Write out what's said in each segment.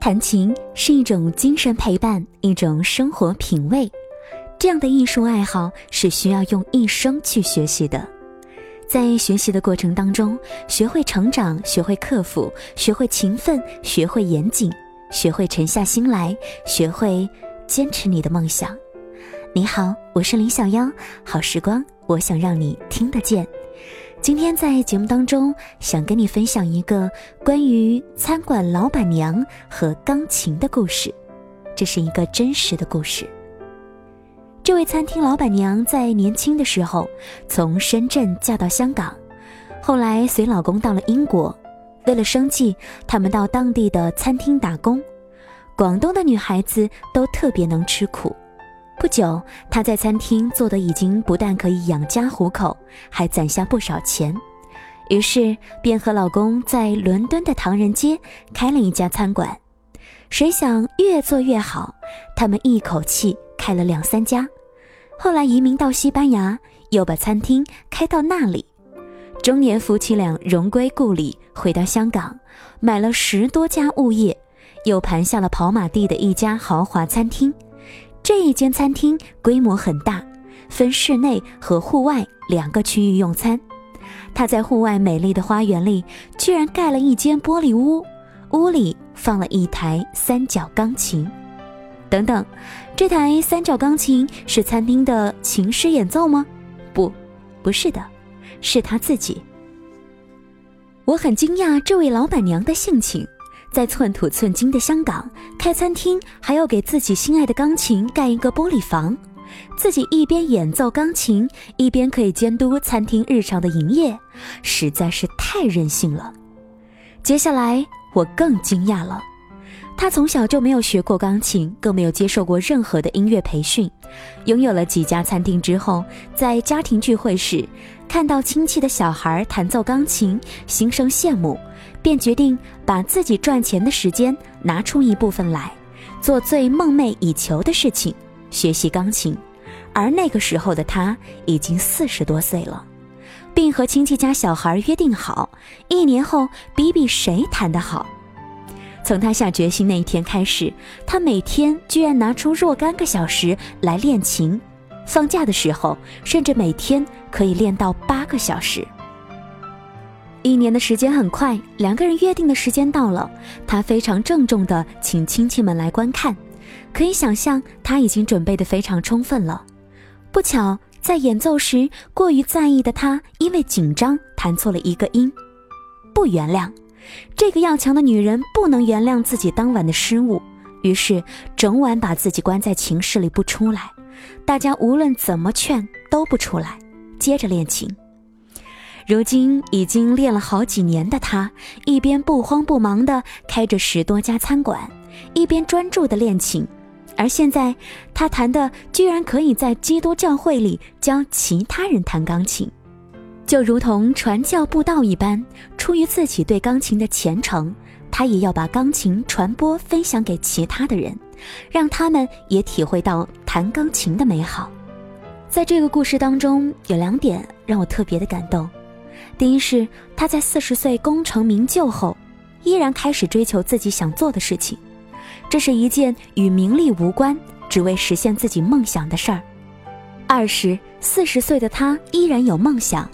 弹琴是一种精神陪伴，一种生活品味。这样的艺术爱好是需要用一生去学习的。在学习的过程当中，学会成长，学会克服，学会勤奋，学会严谨，学会沉下心来，学会坚持你的梦想。你好，我是林小妖，好时光，我想让你听得见。今天在节目当中，想跟你分享一个关于餐馆老板娘和钢琴的故事。这是一个真实的故事。这位餐厅老板娘在年轻的时候从深圳嫁到香港，后来随老公到了英国。为了生计，他们到当地的餐厅打工。广东的女孩子都特别能吃苦。不久，她在餐厅做的已经不但可以养家糊口，还攒下不少钱，于是便和老公在伦敦的唐人街开了一家餐馆。谁想越做越好，他们一口气开了两三家，后来移民到西班牙，又把餐厅开到那里。中年夫妻俩荣归故里，回到香港，买了十多家物业，又盘下了跑马地的一家豪华餐厅。这一间餐厅规模很大，分室内和户外两个区域用餐。他在户外美丽的花园里，居然盖了一间玻璃屋，屋里放了一台三角钢琴。等等，这台三角钢琴是餐厅的琴师演奏吗？不，不是的，是他自己。我很惊讶这位老板娘的性情。在寸土寸金的香港开餐厅，还要给自己心爱的钢琴盖一个玻璃房，自己一边演奏钢琴，一边可以监督餐厅日常的营业，实在是太任性了。接下来我更惊讶了，他从小就没有学过钢琴，更没有接受过任何的音乐培训，拥有了几家餐厅之后，在家庭聚会时，看到亲戚的小孩弹奏钢琴，心生羡慕。便决定把自己赚钱的时间拿出一部分来，做最梦寐以求的事情——学习钢琴。而那个时候的他已经四十多岁了，并和亲戚家小孩约定好，一年后比比谁弹得好。从他下决心那一天开始，他每天居然拿出若干个小时来练琴，放假的时候甚至每天可以练到八个小时。一年的时间很快，两个人约定的时间到了，他非常郑重地请亲戚们来观看。可以想象，他已经准备得非常充分了。不巧，在演奏时过于在意的他，因为紧张弹错了一个音。不原谅，这个要强的女人不能原谅自己当晚的失误，于是整晚把自己关在琴室里不出来。大家无论怎么劝都不出来，接着练琴。如今已经练了好几年的他，一边不慌不忙地开着十多家餐馆，一边专注地练琴。而现在，他弹的居然可以在基督教会里教其他人弹钢琴，就如同传教布道一般。出于自己对钢琴的虔诚，他也要把钢琴传播分享给其他的人，让他们也体会到弹钢琴的美好。在这个故事当中，有两点让我特别的感动。第一是他在四十岁功成名就后，依然开始追求自己想做的事情，这是一件与名利无关，只为实现自己梦想的事儿。二是四十岁的他依然有梦想，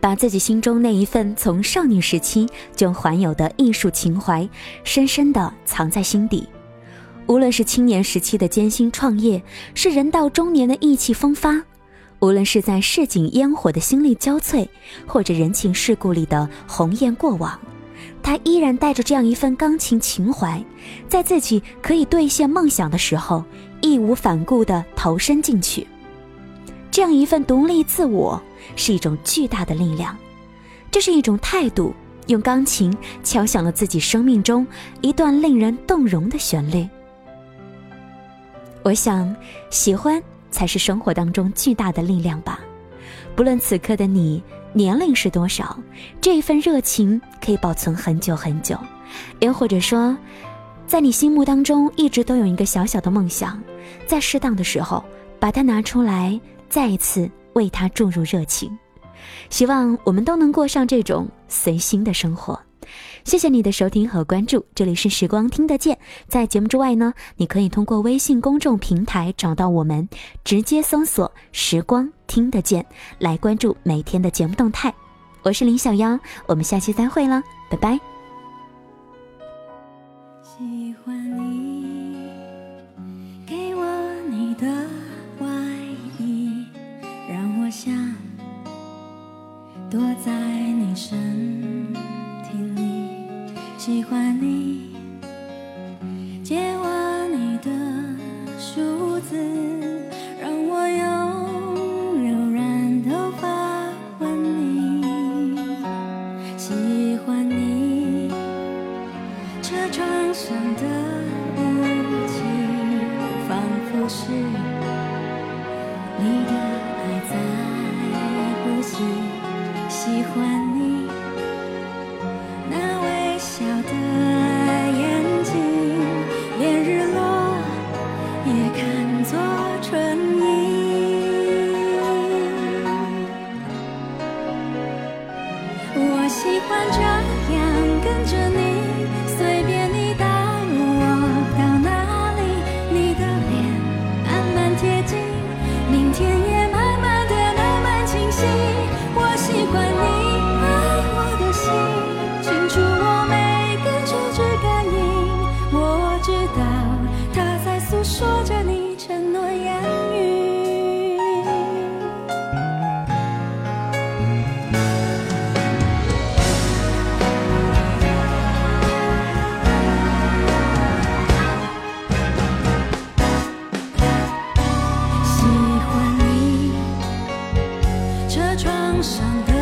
把自己心中那一份从少女时期就怀有的艺术情怀，深深地藏在心底。无论是青年时期的艰辛创业，是人到中年的意气风发。无论是在市井烟火的心力交瘁，或者人情世故里的鸿雁过往，他依然带着这样一份钢琴情怀，在自己可以兑现梦想的时候，义无反顾地投身进去。这样一份独立自我，是一种巨大的力量，这是一种态度，用钢琴敲响了自己生命中一段令人动容的旋律。我想，喜欢。才是生活当中巨大的力量吧。不论此刻的你年龄是多少，这一份热情可以保存很久很久。又或者说，在你心目当中一直都有一个小小的梦想，在适当的时候把它拿出来，再一次为他注入热情。希望我们都能过上这种随心的生活。谢谢你的收听和关注，这里是时光听得见。在节目之外呢，你可以通过微信公众平台找到我们，直接搜索“时光听得见”来关注每天的节目动态。我是林小妖，我们下期再会了，拜拜。喜喜欢你借我你的梳子让我用柔软头发吻你。喜欢你车窗上的雾气仿佛是我习惯上的